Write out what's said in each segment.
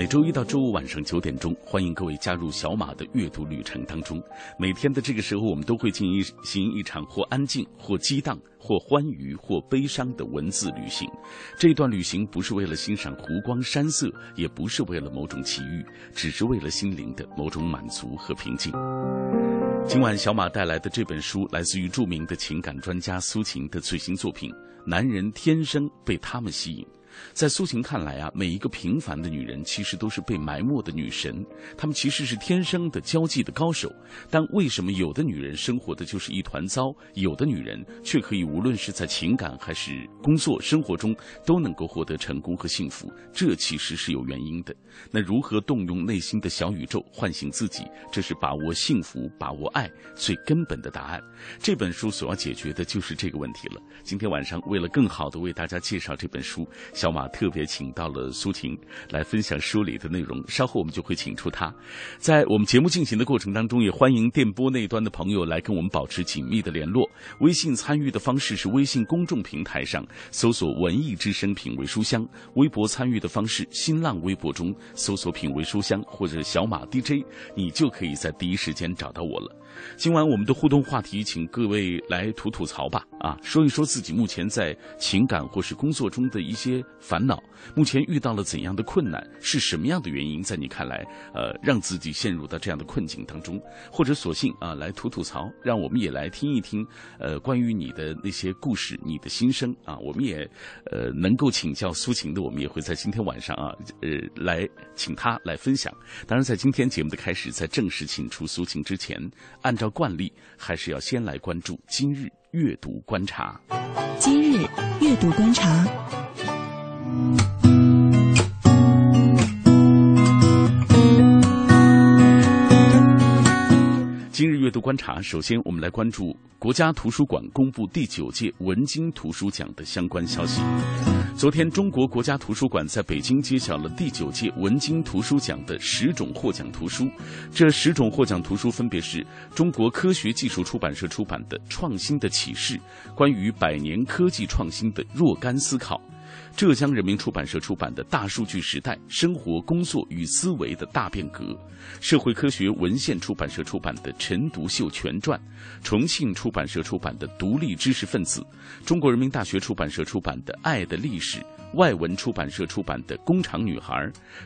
每周一到周五晚上九点钟，欢迎各位加入小马的阅读旅程当中。每天的这个时候，我们都会进行一场或安静、或激荡、或欢愉、或悲伤的文字旅行。这段旅行不是为了欣赏湖光山色，也不是为了某种奇遇，只是为了心灵的某种满足和平静。今晚小马带来的这本书，来自于著名的情感专家苏秦的最新作品《男人天生被他们吸引》。在苏秦看来啊，每一个平凡的女人其实都是被埋没的女神，她们其实是天生的交际的高手。但为什么有的女人生活的就是一团糟，有的女人却可以无论是在情感还是工作生活中都能够获得成功和幸福？这其实是有原因的。那如何动用内心的小宇宙唤醒自己？这是把握幸福、把握爱最根本的答案。这本书所要解决的就是这个问题了。今天晚上为了更好的为大家介绍这本书，小马特别请到了苏晴来分享书里的内容。稍后我们就会请出他。在我们节目进行的过程当中，也欢迎电波那端的朋友来跟我们保持紧密的联络。微信参与的方式是微信公众平台上搜索“文艺之声品味书香”，微博参与的方式，新浪微博中。搜索“品味书香”或者“小马 DJ”，你就可以在第一时间找到我了。今晚我们的互动话题，请各位来吐吐槽吧，啊，说一说自己目前在情感或是工作中的一些烦恼，目前遇到了怎样的困难，是什么样的原因，在你看来，呃，让自己陷入到这样的困境当中，或者索性啊，来吐吐槽，让我们也来听一听，呃，关于你的那些故事，你的心声啊，我们也，呃，能够请教苏晴的，我们也会在今天晚上啊，呃，来请他来分享。当然，在今天节目的开始，在正式请出苏晴之前。按照惯例，还是要先来关注今日阅读观察。今日阅读观察。今日阅读观察，首先我们来关注国家图书馆公布第九届文津图书奖的相关消息。昨天，中国国家图书馆在北京揭晓了第九届文津图书奖的十种获奖图书。这十种获奖图书分别是中国科学技术出版社出版的《创新的启示》，关于百年科技创新的若干思考。浙江人民出版社出版的《大数据时代：生活、工作与思维的大变革》，社会科学文献出版社出版的《陈独秀全传》，重庆出版社出版的《独立知识分子》，中国人民大学出版社出版的《爱的历史》，外文出版社出版的《工厂女孩》，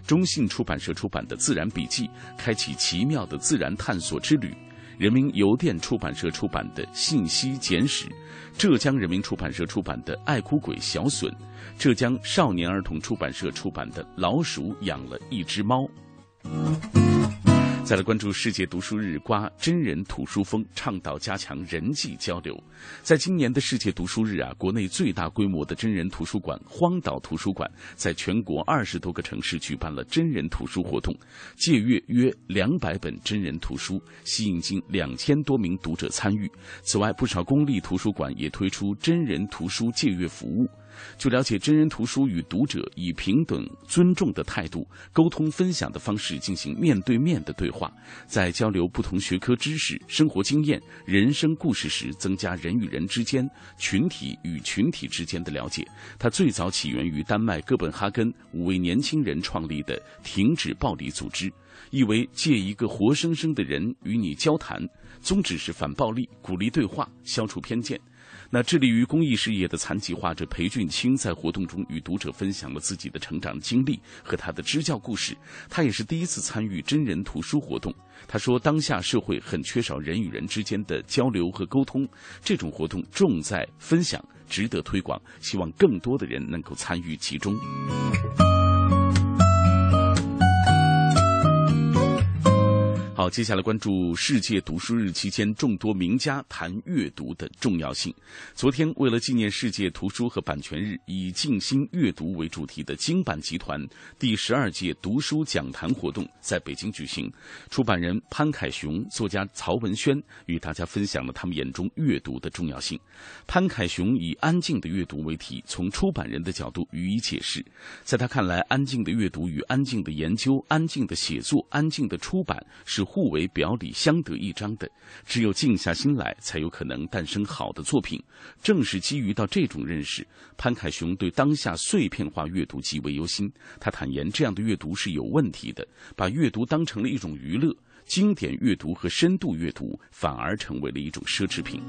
中信出版社出版的《自然笔记》，开启奇妙的自然探索之旅。人民邮电出版社出版的《信息简史》，浙江人民出版社出版的《爱哭鬼小笋》，浙江少年儿童出版社出版的《老鼠养了一只猫》。再来关注世界读书日，刮真人图书风，倡导加强人际交流。在今年的世界读书日啊，国内最大规模的真人图书馆荒岛图书馆，在全国二十多个城市举办了真人图书活动，借阅约两百本真人图书，吸引近两千多名读者参与。此外，不少公立图书馆也推出真人图书借阅服务。据了解，真人图书与读者以平等、尊重的态度、沟通、分享的方式进行面对面的对话，在交流不同学科知识、生活经验、人生故事时，增加人与人之间、群体与群体之间的了解。它最早起源于丹麦哥本哈根五位年轻人创立的“停止暴力”组织，意为借一个活生生的人与你交谈，宗旨是反暴力、鼓励对话、消除偏见。那致力于公益事业的残疾画者裴俊清在活动中与读者分享了自己的成长经历和他的支教故事。他也是第一次参与真人图书活动。他说：“当下社会很缺少人与人之间的交流和沟通，这种活动重在分享，值得推广。希望更多的人能够参与其中。”好，接下来关注世界读书日期间，众多名家谈阅读的重要性。昨天，为了纪念世界图书和版权日，以静心阅读为主题的京版集团第十二届读书讲坛活动在北京举行。出版人潘凯雄、作家曹文轩与大家分享了他们眼中阅读的重要性。潘凯雄以“安静的阅读”为题，从出版人的角度予以解释。在他看来，安静的阅读与安静的研究、安静的写作、安静的出版是。互为表里相得益彰的，只有静下心来，才有可能诞生好的作品。正是基于到这种认识，潘凯雄对当下碎片化阅读极为忧心。他坦言，这样的阅读是有问题的，把阅读当成了一种娱乐。经典阅读和深度阅读反而成为了一种奢侈品。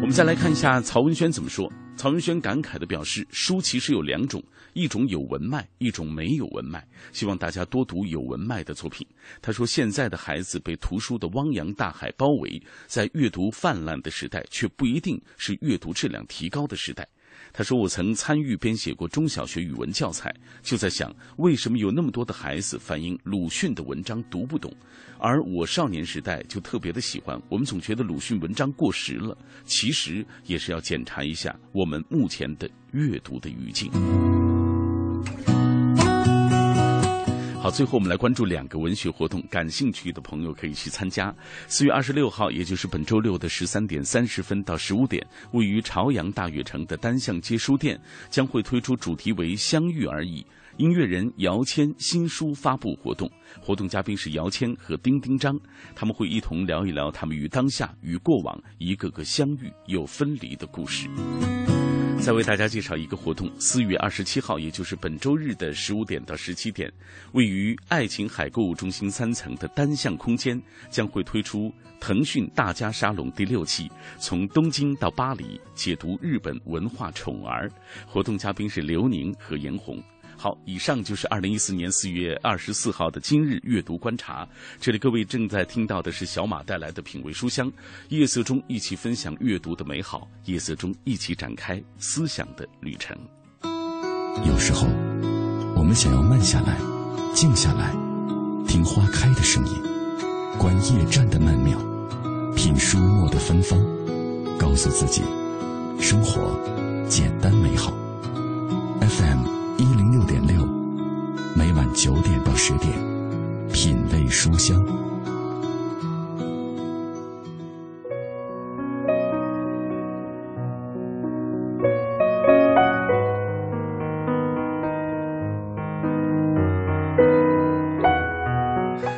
我们再来看一下曹文轩怎么说。曹文轩感慨地表示：“书其实有两种，一种有文脉，一种没有文脉。希望大家多读有文脉的作品。”他说：“现在的孩子被图书的汪洋大海包围，在阅读泛滥的时代，却不一定是阅读质量提高的时代。”他说：“我曾参与编写过中小学语文教材，就在想，为什么有那么多的孩子反映鲁迅的文章读不懂，而我少年时代就特别的喜欢。我们总觉得鲁迅文章过时了，其实也是要检查一下我们目前的阅读的语境。”好，最后我们来关注两个文学活动，感兴趣的朋友可以去参加。四月二十六号，也就是本周六的十三点三十分到十五点，位于朝阳大悦城的单向街书店将会推出主题为“相遇而已”音乐人姚谦新书发布活动。活动嘉宾是姚谦和丁丁张，他们会一同聊一聊他们与当下与过往一个个相遇又分离的故事。再为大家介绍一个活动：四月二十七号，也就是本周日的十五点到十七点，位于爱琴海购物中心三层的单向空间将会推出腾讯大家沙龙第六期，从东京到巴黎解读日本文化宠儿。活动嘉宾是刘宁和严红。好，以上就是二零一四年四月二十四号的今日阅读观察。这里各位正在听到的是小马带来的品味书香，夜色中一起分享阅读的美好，夜色中一起展开思想的旅程。有时候，我们想要慢下来，静下来，听花开的声音，观夜战的曼妙，品书墨的芬芳，告诉自己，生活简单美好。FM。一零六点六，每晚九点到十点，品味书香。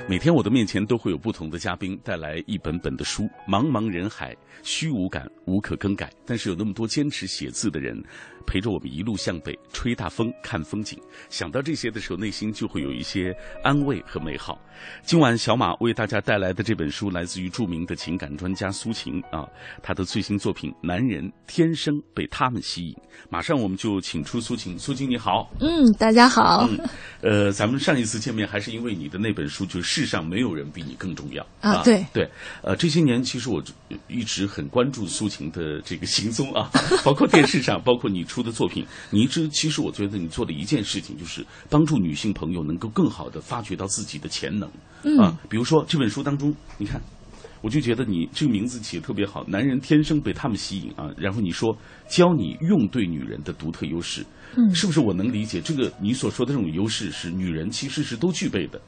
每天我的面前都会有不同的嘉宾带来一本本的书，茫茫人海，虚无感无可更改。但是有那么多坚持写字的人。陪着我们一路向北，吹大风，看风景。想到这些的时候，内心就会有一些安慰和美好。今晚小马为大家带来的这本书，来自于著名的情感专家苏晴啊，她的最新作品《男人天生被他们吸引》。马上我们就请出苏晴，苏晴你好。嗯，大家好。嗯，呃，咱们上一次见面还是因为你的那本书，就是《世上没有人比你更重要》啊。对对，呃，这些年其实我一直很关注苏晴的这个行踪啊，包括电视上，包括你。出的作品，你一直其实我觉得你做的一件事情就是帮助女性朋友能够更好的发掘到自己的潜能啊。比如说这本书当中，你看，我就觉得你这个名字起的特别好，男人天生被他们吸引啊。然后你说教你用对女人的独特优势，嗯，是不是我能理解这个你所说的这种优势是女人其实是都具备的？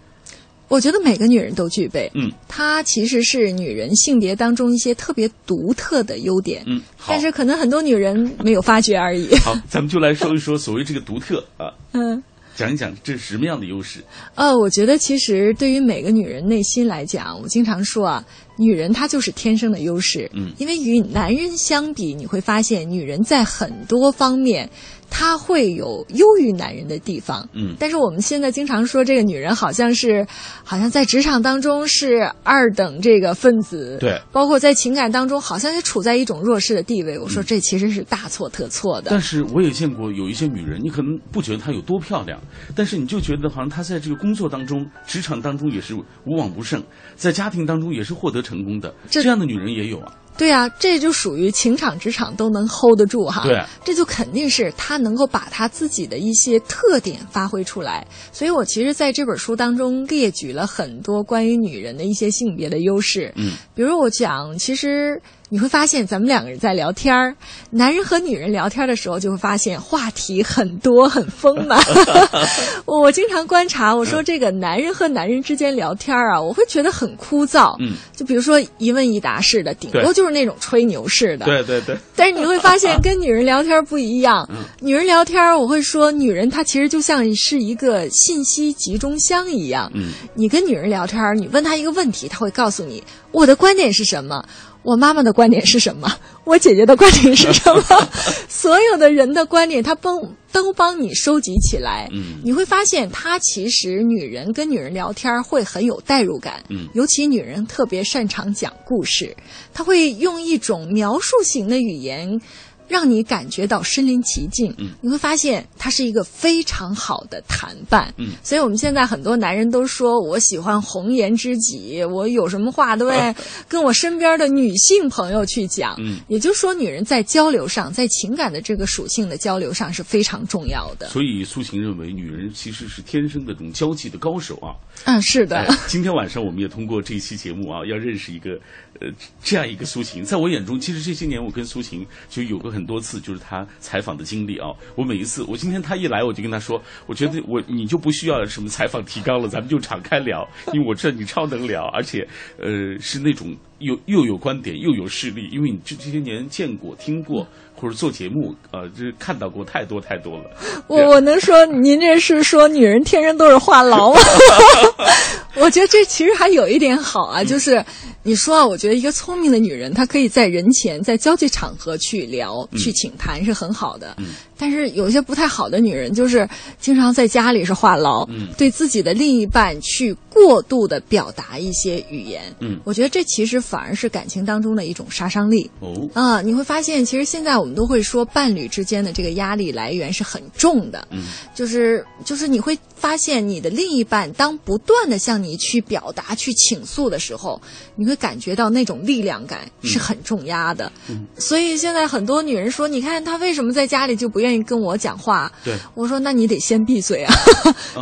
我觉得每个女人都具备，嗯，她其实是女人性别当中一些特别独特的优点，嗯，但是可能很多女人没有发觉而已。好，咱们就来说一说所谓这个独特啊，嗯，讲一讲这是什么样的优势？呃，我觉得其实对于每个女人内心来讲，我经常说啊，女人她就是天生的优势，嗯，因为与男人相比，你会发现女人在很多方面。她会有优于男人的地方，嗯，但是我们现在经常说这个女人好像是，好像在职场当中是二等这个分子，对，包括在情感当中好像也处在一种弱势的地位。我说这其实是大错特错的。但是我也见过有一些女人，你可能不觉得她有多漂亮，但是你就觉得好像她在这个工作当中、职场当中也是无往不胜，在家庭当中也是获得成功的，这样的女人也有啊。对啊，这就属于情场职场都能 hold 得住哈。对，这就肯定是他能够把他自己的一些特点发挥出来。所以我其实在这本书当中列举了很多关于女人的一些性别的优势。嗯，比如我讲，其实。你会发现，咱们两个人在聊天儿，男人和女人聊天的时候，就会发现话题很多很丰满。我经常观察，我说这个男人和男人之间聊天啊，我会觉得很枯燥。嗯，就比如说一问一答式的，顶多就是那种吹牛式的。对对对。但是你会发现，跟女人聊天不一样。女人聊天，我会说，女人她其实就像是一个信息集中箱一样。嗯。你跟女人聊天，你问她一个问题，她会告诉你我的观点是什么。我妈妈的观点是什么？我姐姐的观点是什么？所有的人的观点，他帮都帮你收集起来。嗯，你会发现，他其实女人跟女人聊天会很有代入感。嗯，尤其女人特别擅长讲故事，她会用一种描述型的语言。让你感觉到身临其境，嗯，你会发现它是一个非常好的谈伴，嗯，所以我们现在很多男人都说我喜欢红颜知己，我有什么话都会 跟我身边的女性朋友去讲，嗯，也就是说，女人在交流上，在情感的这个属性的交流上是非常重要的。所以苏晴认为，女人其实是天生的这种交际的高手啊。嗯，是的。今天晚上我们也通过这一期节目啊，要认识一个呃这样一个苏晴。在我眼中，其实这些年我跟苏晴就有过很多次，就是她采访的经历啊。我每一次，我今天她一来，我就跟她说，我觉得我你就不需要什么采访提纲了，咱们就敞开聊，因为我知道你超能聊，而且呃是那种有又有观点又有事例，因为你这这些年见过听过。或者做节目，呃，就是看到过太多太多了。我我能说，您这是说女人天生都是话痨吗？我觉得这其实还有一点好啊，就是你说啊，我觉得一个聪明的女人，她可以在人前、在交际场合去聊、去请谈，是很好的。嗯。但是有些不太好的女人，就是经常在家里是话痨，嗯，对自己的另一半去过度的表达一些语言，嗯，我觉得这其实反而是感情当中的一种杀伤力。哦。啊，你会发现，其实现在我们都会说，伴侣之间的这个压力来源是很重的，嗯，就是就是你会发现，你的另一半当不断的向你去表达、去倾诉的时候，你会感觉到那种力量感是很重压的。嗯，所以现在很多女人说，你看她为什么在家里就不愿意跟我讲话？对，我说那你得先闭嘴啊，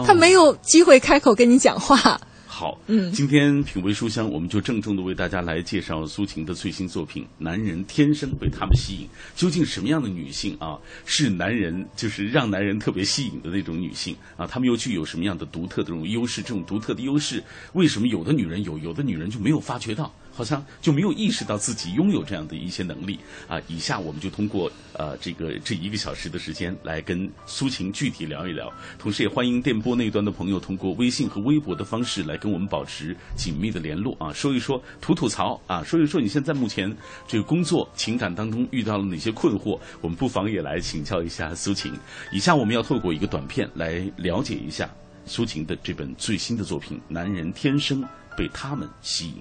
她没有机会开口跟你讲话。好，嗯，今天品味书香，我们就郑重的为大家来介绍苏晴的最新作品《男人天生被他们吸引》。究竟什么样的女性啊，是男人就是让男人特别吸引的那种女性啊？她们又具有什么样的独特的这种优势？这种独特的优势，为什么有的女人有，有的女人就没有发觉到？好像就没有意识到自己拥有这样的一些能力啊！以下我们就通过呃这个这一个小时的时间来跟苏晴具体聊一聊，同时也欢迎电波那端的朋友通过微信和微博的方式来跟我们保持紧密的联络啊，说一说吐吐槽啊，说一说你现在目前这个工作情感当中遇到了哪些困惑，我们不妨也来请教一下苏晴。以下我们要透过一个短片来了解一下苏晴的这本最新的作品《男人天生被他们吸引》。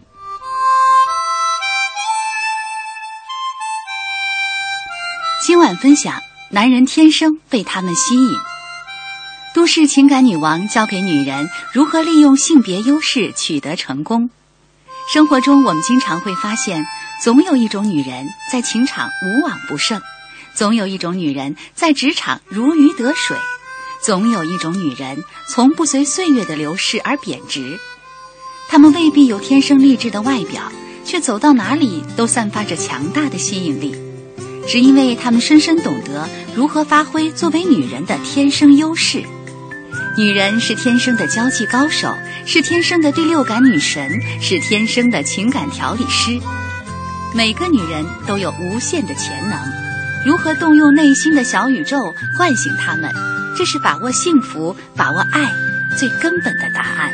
今晚分享：男人天生被他们吸引。都市情感女王教给女人如何利用性别优势取得成功。生活中，我们经常会发现，总有一种女人在情场无往不胜，总有一种女人在职场如鱼得水，总有一种女人从不随岁月的流逝而贬值。她们未必有天生丽质的外表，却走到哪里都散发着强大的吸引力。是因为她们深深懂得如何发挥作为女人的天生优势。女人是天生的交际高手，是天生的第六感女神，是天生的情感调理师。每个女人都有无限的潜能，如何动用内心的小宇宙唤醒她们，这是把握幸福、把握爱最根本的答案。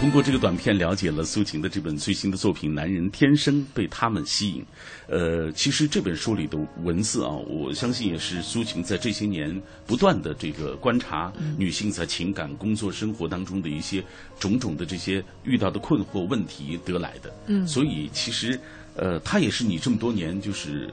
通过这个短片了解了苏晴的这本最新的作品《男人天生被他们吸引》。呃，其实这本书里的文字啊，我相信也是苏晴在这些年不断的这个观察女性在情感、工作、生活当中的一些种种的这些遇到的困惑问题得来的。嗯，所以其实呃，它也是你这么多年就是。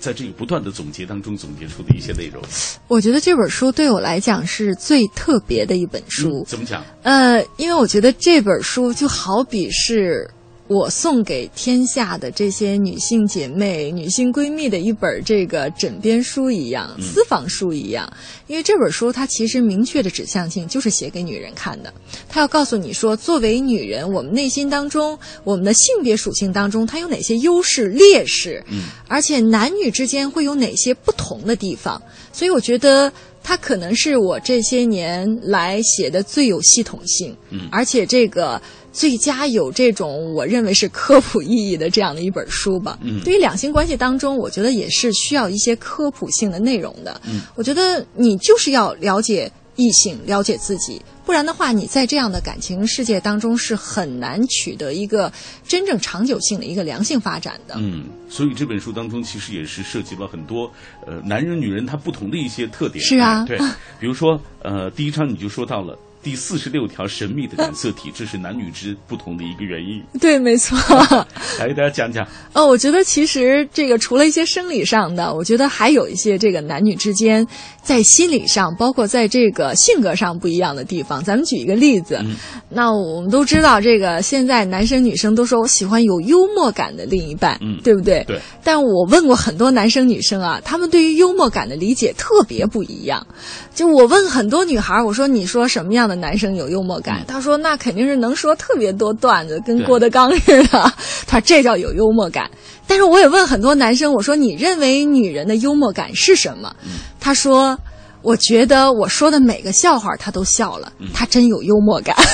在这个不断的总结当中总结出的一些内容？我觉得这本书对我来讲是最特别的一本书。嗯怎么讲？呃，因为我觉得这本书就好比是我送给天下的这些女性姐妹、女性闺蜜的一本这个枕边书一样、私房书一样。因为这本书它其实明确的指向性就是写给女人看的，它要告诉你说，作为女人，我们内心当中，我们的性别属性当中，它有哪些优势、劣势，嗯，而且男女之间会有哪些不同的地方。所以我觉得。它可能是我这些年来写的最有系统性，嗯而且这个最佳有这种我认为是科普意义的这样的一本书吧。嗯对于两性关系当中，我觉得也是需要一些科普性的内容的。嗯我觉得你就是要了解异性，了解自己，不然的话，你在这样的感情世界当中是很难取得一个真正长久性的一个良性发展的。嗯，所以这本书当中其实也是涉及了很多呃男人女人他不同的一些特点。是啊哎对，比如说呃第一章你就说到了。第四十六条神秘的染色体，这是男女之不同的一个原因。对，没错。来给大家讲讲。哦，我觉得其实这个除了一些生理上的，我觉得还有一些这个男女之间在心理上，包括在这个性格上不一样的地方。咱们举一个例子，嗯那我们都知道，这个现在男生女生都说我喜欢有幽默感的另一半，嗯对不对？对。但我问过很多男生女生啊，他们对于幽默感的理解特别不一样。就我问很多女孩，我说你说什么样的男生有幽默感？他说那肯定是能说特别多段子，跟郭德纲似的。他说这叫有幽默感。但是我也问很多男生，我说你认为女人的幽默感是什么？他说。我觉得我说的每个笑话他都笑了，他真有幽默感。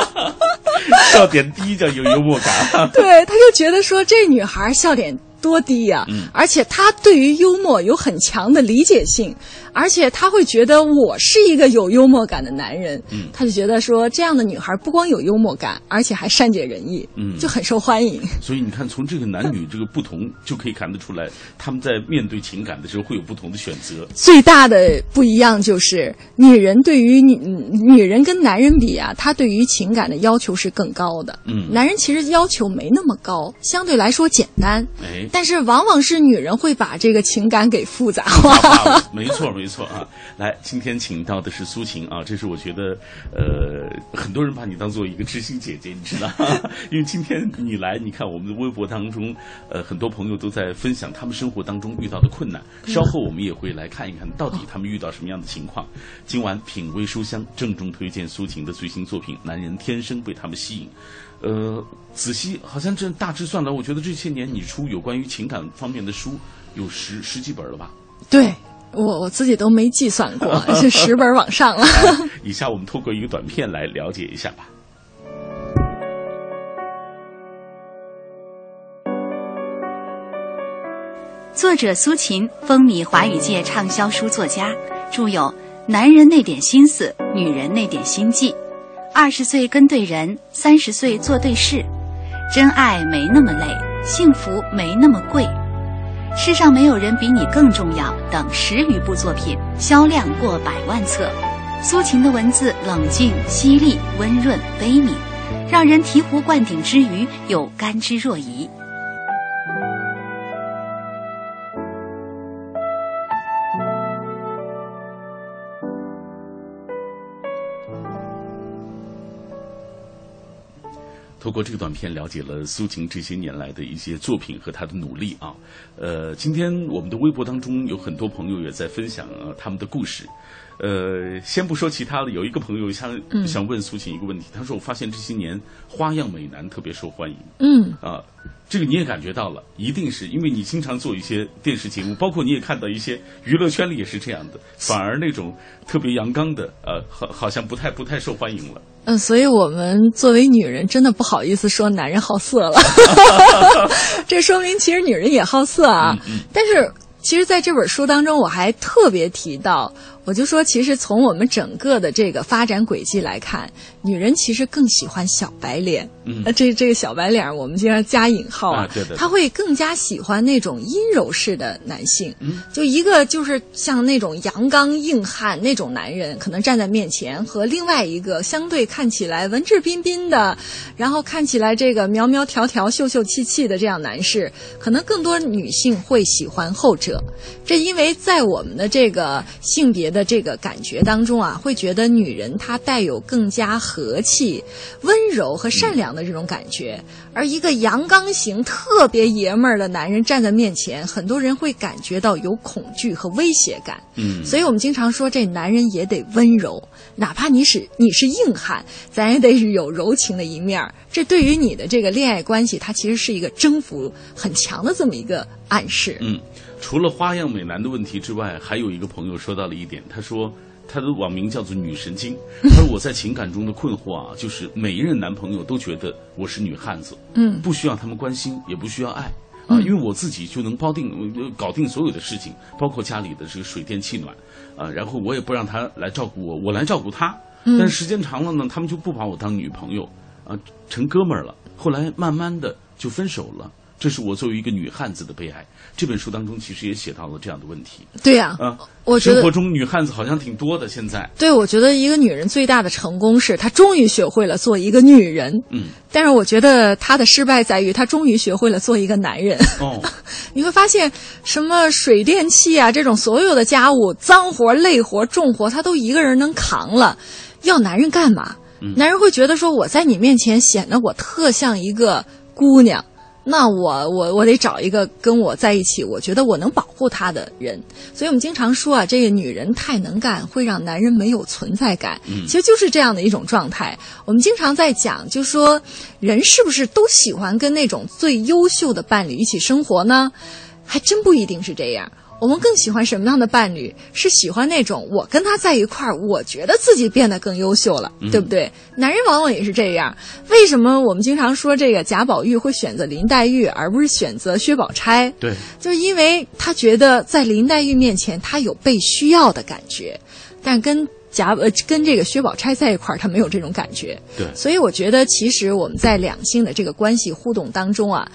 笑点低叫有幽默感。对，他就觉得说这女孩笑点多低呀、嗯而且他对于幽默有很强的理解性，而且他会觉得我是一个有幽默感的男人，嗯他就觉得说这样的女孩不光有幽默感，而且还善解人意，嗯就很受欢迎。所以你看，从这个男女这个不同，就可以看得出来，他们在面对情感的时候会有不同的选择。最大的不一样就是，女人对于女女人跟男人比啊，她对于情感的要求是更高的。嗯男人其实要求没那么高，相对来说简单。哎，但是往往是女人会把这个情感给复杂化。没错没错啊。来，今天请到的是苏晴啊，这是我觉得呃，很多人把你当做一个知心姐姐，你知道，因为今天你来，你看我们的微博当中，呃，很多朋友都在分享他们生活当中遇到的困难。稍后我们也会来看一看，到底他们遇到什么样的情况。今晚品味书香郑重推荐苏晴的最新作品《男人天生被他们吸引》。呃，仔细好像这大致算来，我觉得这些年你出有关于情感方面的书有十十几本了吧？对我我自己都没计算过，是十本往上了。以 下我们透过一个短片来了解一下吧。作者苏秦，风靡华语界畅销书作家，著有《男人那点心思，女人那点心计》，二十岁跟对人，三十岁做对事，真爱没那么累，幸福没那么贵，世上没有人比你更重要等十余部作品，销量过百万册。苏秦的文字冷静、犀利、温润、悲悯，让人醍醐灌顶之余又甘之若饴。通过这个短片了解了苏晴这些年来的一些作品和他的努力啊。呃，今天我们的微博当中有很多朋友也在分享他们的故事。呃，先不说其他的，有一个朋友想、想问苏晴一个问题，他说：“我发现这些年花样美男特别受欢迎。”嗯，啊，这个你也感觉到了，一定是因为你经常做一些电视节目，包括你也看到一些娱乐圈里也是这样的，反而那种特别阳刚的，呃，好好像不太不太受欢迎了。嗯，所以我们作为女人，真的不好意思说男人好色了。这说明其实女人也好色啊。但是，其实在这本书当中，我还特别提到，我就说，其实从我们整个的这个发展轨迹来看，女人其实更喜欢小白脸。嗯呃，这这个小白脸，我们经常加引号啊对对对她会更加喜欢那种阴柔式的男性。嗯，就一个就是像那种阳刚硬汉那种男人，可能站在面前，和另外一个相对看起来文质彬彬的，然后看起来这个苗苗条条、秀秀气气的这样男士，可能更多女性会喜欢后者。这因为在我们的这个性别的这个感觉当中啊，会觉得女人她带有更加和气、温柔和善良的这种感觉，而一个阳刚型、特别爷们儿的男人站在面前，很多人会感觉到有恐惧和威胁感。嗯，所以我们经常说，这男人也得温柔，哪怕你是你是硬汉，咱也得是有柔情的一面儿。这对于你的这个恋爱关系，它其实是一个征服很强的这么一个暗示。嗯，除了花样美男的问题之外，还有一个朋友说到了一点，他说他的网名叫做“女神经”，她说我在情感中的困惑啊，就是每一任男朋友都觉得我是女汉子，嗯不需要他们关心，也不需要爱。啊，因为我自己就能包定、呃搞定所有的事情，包括家里的这个水电气暖，啊，然后我也不让他来照顾我，我来照顾他。但是时间长了呢，他们就不把我当女朋友，啊，成哥们儿了。后来慢慢的就分手了，这是我作为一个女汉子的悲哀。这本书当中其实也写到了这样的问题对呀、啊。我觉得生活中女汉子好像挺多的，现在，对，我觉得一个女人最大的成功是她终于学会了做一个女人。嗯，但是我觉得她的失败在于她终于学会了做一个男人。哦，你会发现，什么水电气啊，这种所有的家务、脏活、累活、重活，她都一个人能扛了，要男人干嘛？男人会觉得说，我在你面前显得我特像一个姑娘，那我我我得找一个跟我在一起，我觉得我能保护她的人。所以我们经常说啊，这个女人太能干，会让男人没有存在感。其实就是这样的一种状态。我们经常在讲，就说人是不是都喜欢跟那种最优秀的伴侣一起生活呢？还真不一定是这样。我们更喜欢什么样的伴侣？是喜欢那种我跟他在一块儿，我觉得自己变得更优秀了，对不对？男人往往也是这样。为什么我们经常说这个贾宝玉会选择林黛玉，而不是选择薛宝钗？对，就是因为他觉得在林黛玉面前，他有被需要的感觉，但跟贾呃跟这个薛宝钗在一块儿，他没有这种感觉。对所以我觉得，其实我们在两性的这个关系互动当中啊，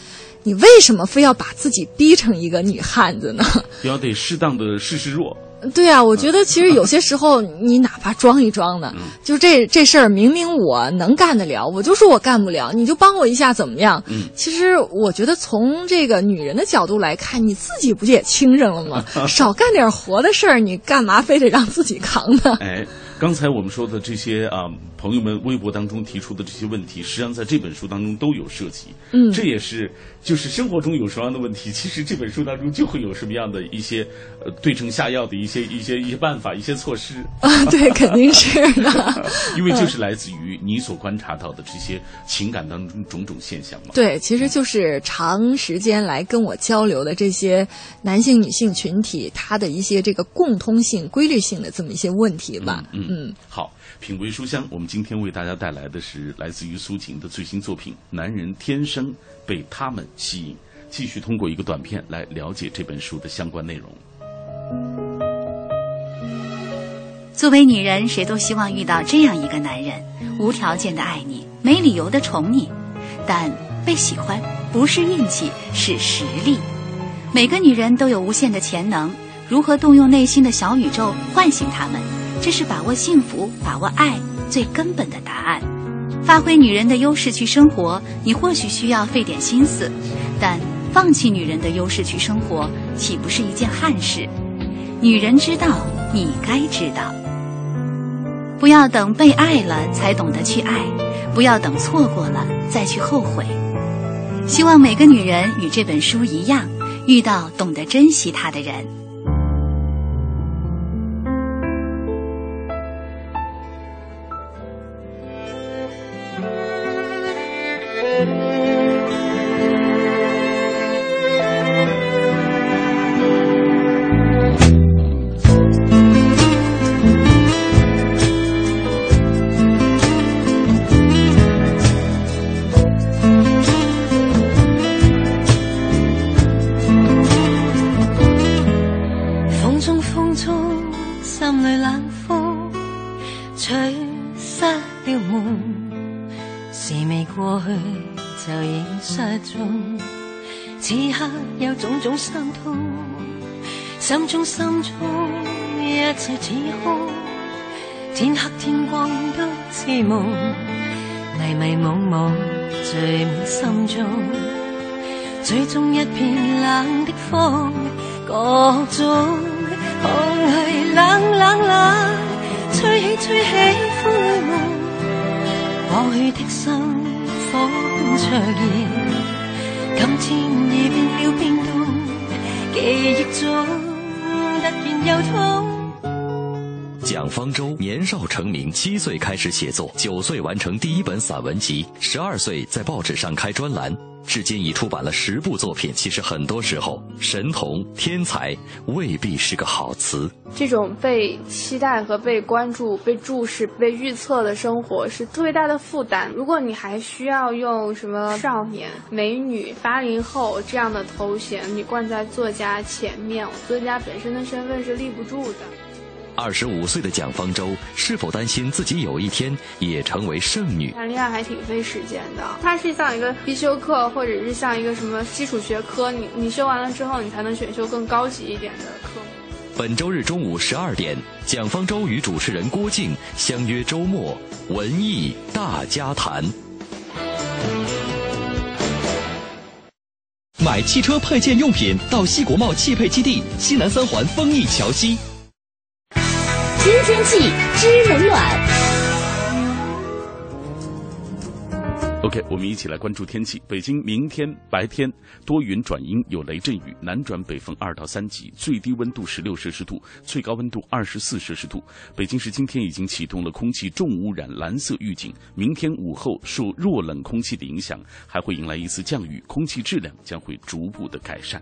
你为什么非要把自己逼成一个女汉子呢？要得适当的示示弱。对啊，我觉得其实有些时候你哪怕装一装呢，就这这事儿明明我能干得了，我就说我干不了，你就帮我一下怎么样？嗯其实我觉得从这个女人的角度来看，你自己不就也轻省了吗？少干点活的事儿，你干嘛非得让自己扛呢？哎，刚才我们说的这些啊，朋友们微博当中提出的这些问题，实际上在这本书当中都有涉及。嗯这也是就是生活中有什么样的问题，其实这本书当中就会有什么样的一些呃对症下药的一些一些一些办法、一些措施。啊，对，肯定是的。因为就是来自于你所观察到的这些情感当中种种现象嘛。对，其实就是长时间来跟我交流的这些男性、女性群体，他的一些这个共通性、规律性的这么一些问题吧。嗯嗯，好，品味书香，我们今天为大家带来的是来自于苏秦的最新作品《男人天生被他们吸引》，继续通过一个短片来了解这本书的相关内容。作为女人，谁都希望遇到这样一个男人，无条件的爱你，没理由的宠你。但被喜欢不是运气，是实力。每个女人都有无限的潜能，如何动用内心的小宇宙唤醒他们，这是把握幸福、把握爱最根本的答案。发挥女人的优势去生活，你或许需要费点心思，但放弃女人的优势去生活，岂不是一件憾事？女人知道，你该知道。不要等被爱了才懂得去爱，不要等错过了再去后悔。希望每个女人与这本书一样，遇到懂得珍惜她的人。七岁开始写作，九岁完成第一本散文集，十二岁在报纸上开专栏。至今已出版了十部作品。其实很多时候，神童、天才未必是个好词。这种被期待和被关注、被注视、被预测的生活是特别大的负担。如果你还需要用什么少年、美女、八零后这样的头衔，你冠在作家前面，作家本身的身份是立不住的。二十五岁的蒋方舟是否担心自己有一天也成为剩女？谈恋爱还挺费时间的，它是像一个必修课，或者是像一个什么基础学科，你你修完了之后，你才能选修更高级一点的科目。本周日中午十二点，蒋方舟与主持人郭靖相约周末文艺大家谈。买汽车配件用品到西国贸汽配基地西南三环丰益桥西。新天气知冷暖。OK，我们一起来关注天气。北京明天白天多云转阴，有雷阵雨，南转北风二到三级，最低温度十六摄氏度，最高温度二十四摄氏度。北京市今天已经启动了空气重污染蓝色预警，明天午后受弱冷空气的影响，还会迎来一次降雨，空气质量将会逐步的改善。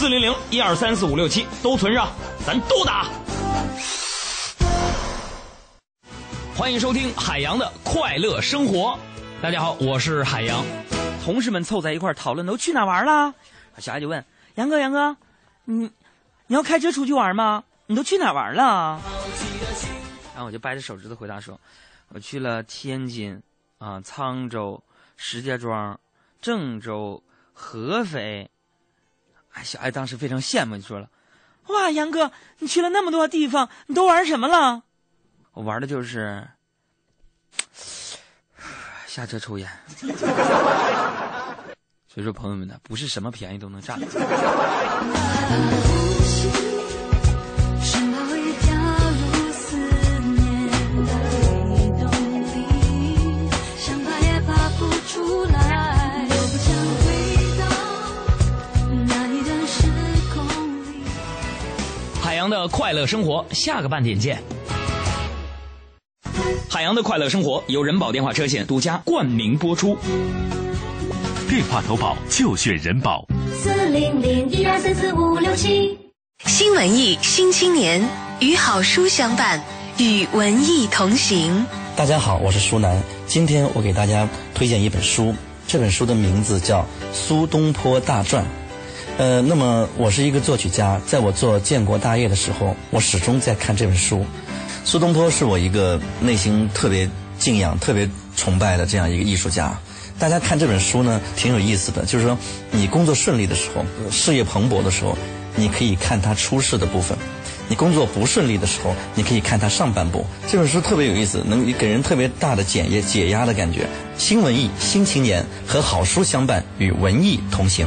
四零零一二三四五六七都存上，咱都打。欢迎收听海洋的快乐生活。大家好，我是海洋。同事们凑在一块讨论，都去哪玩了？小艾就问杨哥：“杨哥，你你要开车出去玩吗？你都去哪玩了？”然后我就掰着手指头回答说：“我去了天津啊，沧州、石家庄、郑州、合肥。”哎，小艾当时非常羡慕，就说了：“哇，杨哥，你去了那么多地方，你都玩什么了？”我玩的就是下车抽烟。所以说，朋友们呢，不是什么便宜都能占。的快乐生活，下个半点见。海洋的快乐生活由人保电话车险独家冠名播出。电话投保就选人保。四零零一二三四五六七。新文艺新青年与好书相伴，与文艺同行。大家好，我是舒楠。今天我给大家推荐一本书，这本书的名字叫《苏东坡大传》。呃，那么我是一个作曲家，在我做建国大业的时候，我始终在看这本书。苏东坡是我一个内心特别敬仰、特别崇拜的这样一个艺术家。大家看这本书呢，挺有意思的，就是说你工作顺利的时候，事业蓬勃的时候，你可以看他出世的部分；你工作不顺利的时候，你可以看他上半部。这本书特别有意思，能给人特别大的解压、解压的感觉。新文艺、新青年和好书相伴，与文艺同行。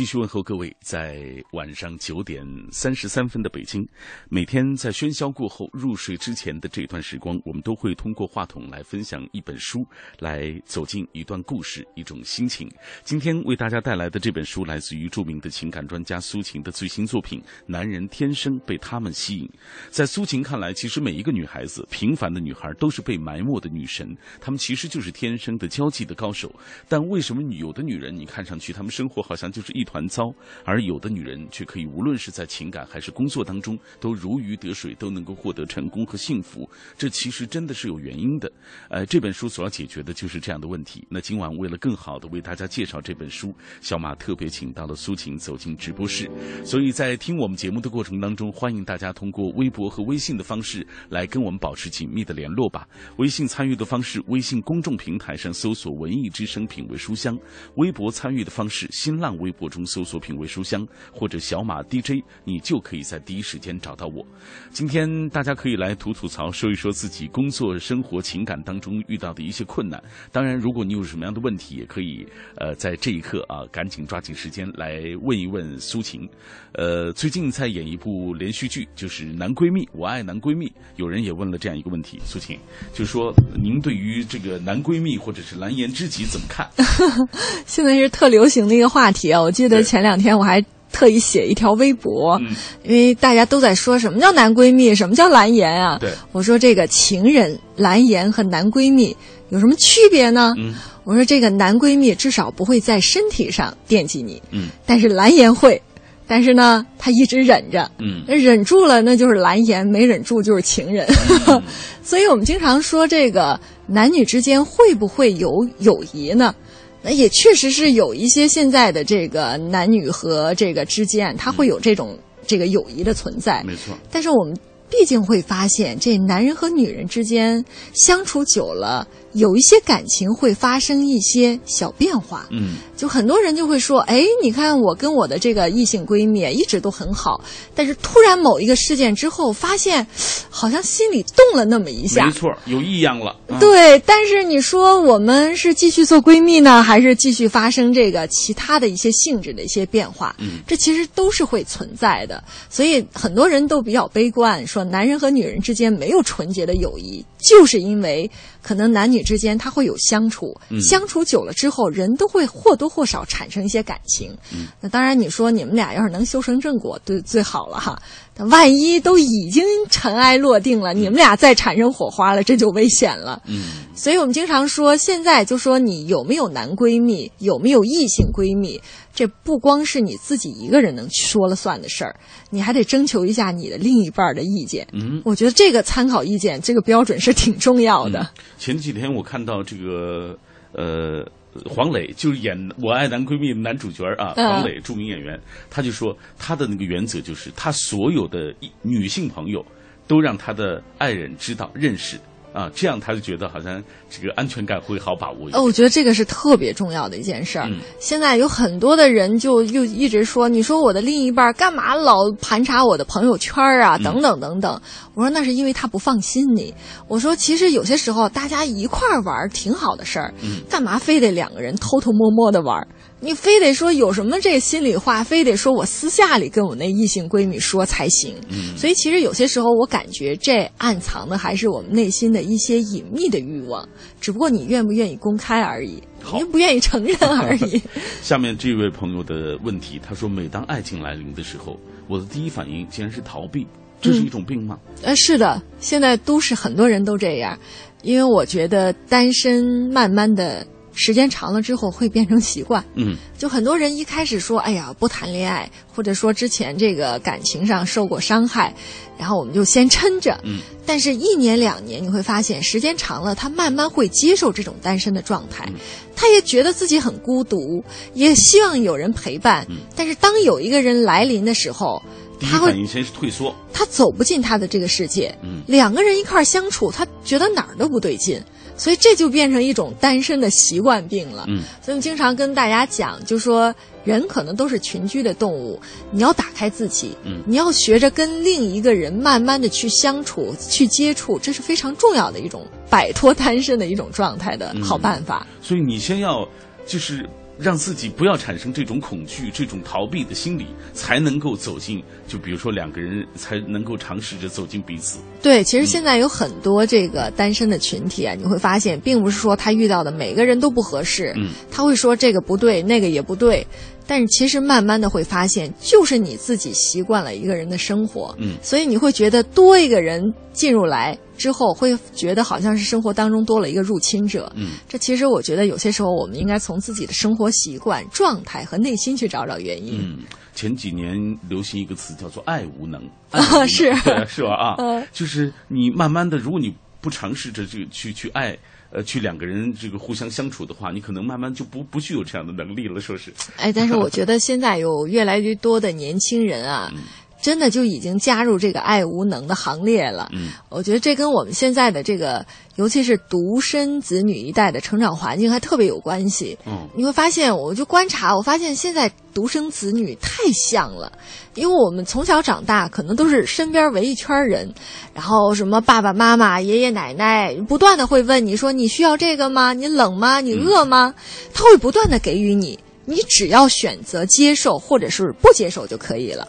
继续问候各位，在晚上九点三十三分的北京，每天在喧嚣过后入睡之前的这段时光，我们都会通过话筒来分享一本书，来走进一段故事，一种心情。今天为大家带来的这本书，来自于著名的情感专家苏秦的最新作品《男人天生被他们吸引》。在苏秦看来，其实每一个女孩子，平凡的女孩，都是被埋没的女神，她们其实就是天生的交际的高手。但为什么有的女人，你看上去她们生活好像就是一团糟，而有的女人却可以无论是在情感还是工作当中都如鱼得水，都能够获得成功和幸福？这其实真的是有原因的。呃，这本书所要解决的就是这样的问题。那今晚为了更好的为大家介绍这本书，小马特别请到了苏晴走进直播室。所以在听我们节目的过程当中，欢迎大家通过微博和微信的方式来跟我们保持紧密的联络吧。微信参与的方式，微信公众平台上搜索“文艺之声品味书香”；微博参与的方式，新浪微博中搜索“品味书香”或者小马 DJ，你就可以在第一时间找到我。今天大家可以来吐吐槽，说一说自己工作、生活、情感当中遇到的一些困难。当然，如果你有什么样的问题，也可以呃在这一刻啊，赶紧抓紧时间来问一问苏晴。呃，最近在演一部连续剧，就是《男闺蜜》，我爱男闺蜜。有人也问了这样一个问题，苏晴，就是说您对于这个男闺蜜或者是蓝颜知己怎么看？现在是特流行的一个话题啊！我记得前两天我还特意写一条微博，嗯因为大家都在说什么叫男闺蜜，什么叫蓝颜啊？对，我说这个情人、蓝颜和男闺蜜有什么区别呢？嗯我说这个男闺蜜至少不会在身体上惦记你，嗯但是蓝颜会。但是呢，他一直忍着，嗯忍住了那就是蓝颜，没忍住就是情人。嗯 所以我们经常说，这个男女之间会不会有友谊呢？那也确实是有一些现在的这个男女和这个之间，他会有这种这个友谊的存在。没错，但是我们毕竟会发现，这男人和女人之间相处久了，有一些感情会发生一些小变化。嗯就很多人就会说，哎，你看我跟我的这个异性闺蜜一直都很好，但是突然某一个事件之后，发现好像心里动了那么一下没。错，有异样了。啊，对，但是你说我们是继续做闺蜜呢，还是继续发生这个其他的一些性质的一些变化？嗯这其实都是会存在的。所以很多人都比较悲观，说男人和女人之间没有纯洁的友谊，就是因为可能男女之间他会有相处，嗯相处久了之后，人都会或多或少产生一些感情。嗯那当然，你说你们俩要是能修成正果，对最好了哈。但万一都已经尘埃落定了，你们俩再产生火花了，这就危险了。嗯所以我们经常说，现在就说你有没有男闺蜜，有没有异性闺蜜，这不光是你自己一个人能说了算的事儿，你还得征求一下你的另一半儿的意见。嗯。我觉得这个参考意见，这个标准是挺重要的。前几天我看到这个呃。黄磊就是演《我爱男闺蜜》的男主角啊，嗯黄磊著名演员，他就说他的那个原则就是，他所有的一女性朋友都让他的爱人知道认识啊，这样他就觉得好像这个安全感会好把握一点。哦，我觉得这个是特别重要的一件事儿。嗯现在有很多的人就又一直说，你说我的另一半干嘛老盘查我的朋友圈啊，嗯等等等等。我说那是因为他不放心你。我说其实有些时候大家一块儿玩儿挺好的事儿，嗯干嘛非得两个人偷偷摸摸的玩儿？你非得说有什么这心里话，非得说我私下里跟我那异性闺蜜说才行。嗯所以其实有些时候我感觉这暗藏的还是我们内心的一些隐秘的欲望，只不过你愿不愿意公开而已，你不愿意承认而已。下面这位朋友的问题，他说：“每当爱情来临的时候，我的第一反应竟然是逃避，这是一种病吗？”呃，是的，现在都市很多人都这样，因为我觉得单身慢慢的时间长了之后会变成习惯。嗯就很多人一开始说，哎呀，不谈恋爱，或者说之前这个感情上受过伤害，然后我们就先撑着。嗯，但是，一年两年，你会发现时间长了，他慢慢会接受这种单身的状态，他也觉得自己很孤独，也希望有人陪伴。嗯但是，当有一个人来临的时候，他会反应先是退缩。他走不进他的这个世界。嗯两个人一块儿相处，他觉得哪儿都不对劲，所以这就变成一种单身的习惯病了。嗯所以我们经常跟大家讲，就说人可能都是群居的动物，你要打开自己，嗯你要学着跟另一个人慢慢的去相处、去接触，这是非常重要的一种摆脱单身的一种状态的好办法。所以你先要就是让自己不要产生这种恐惧、这种逃避的心理，才能够走进。就比如说两个人才能够尝试着走进彼此。对，其实现在有很多这个单身的群体啊，你会发现，并不是说他遇到的每个人都不合适，嗯，他会说这个不对，那个也不对，但是其实慢慢的会发现，就是你自己习惯了一个人的生活，嗯。所以你会觉得多一个人进入来之后，会觉得好像是生活当中多了一个入侵者，嗯，这其实我觉得有些时候我们应该从自己的生活习惯、状态和内心去找找原因。嗯，前几年流行一个词叫做“爱无能”，啊是。是吧？啊，嗯。就是你慢慢的，如果你不尝试着这个去去爱。呃，去两个人这个互相相处的话，你可能慢慢就不不具有这样的能力了，说是。哎，但是我觉得现在有越来越多的年轻人啊，真的就已经加入这个爱无能的行列了。嗯，我觉得这跟我们现在的这个，尤其是独生子女一代的成长环境还特别有关系。嗯，你会发现，我就观察，我发现现在独生子女太像了，因为我们从小长大，可能都是身边围一圈人，然后什么爸爸妈妈、爷爷奶奶，不断的会问你说你需要这个吗？你冷吗？你饿吗？他会不断的给予你，你只要选择接受或者是不接受就可以了。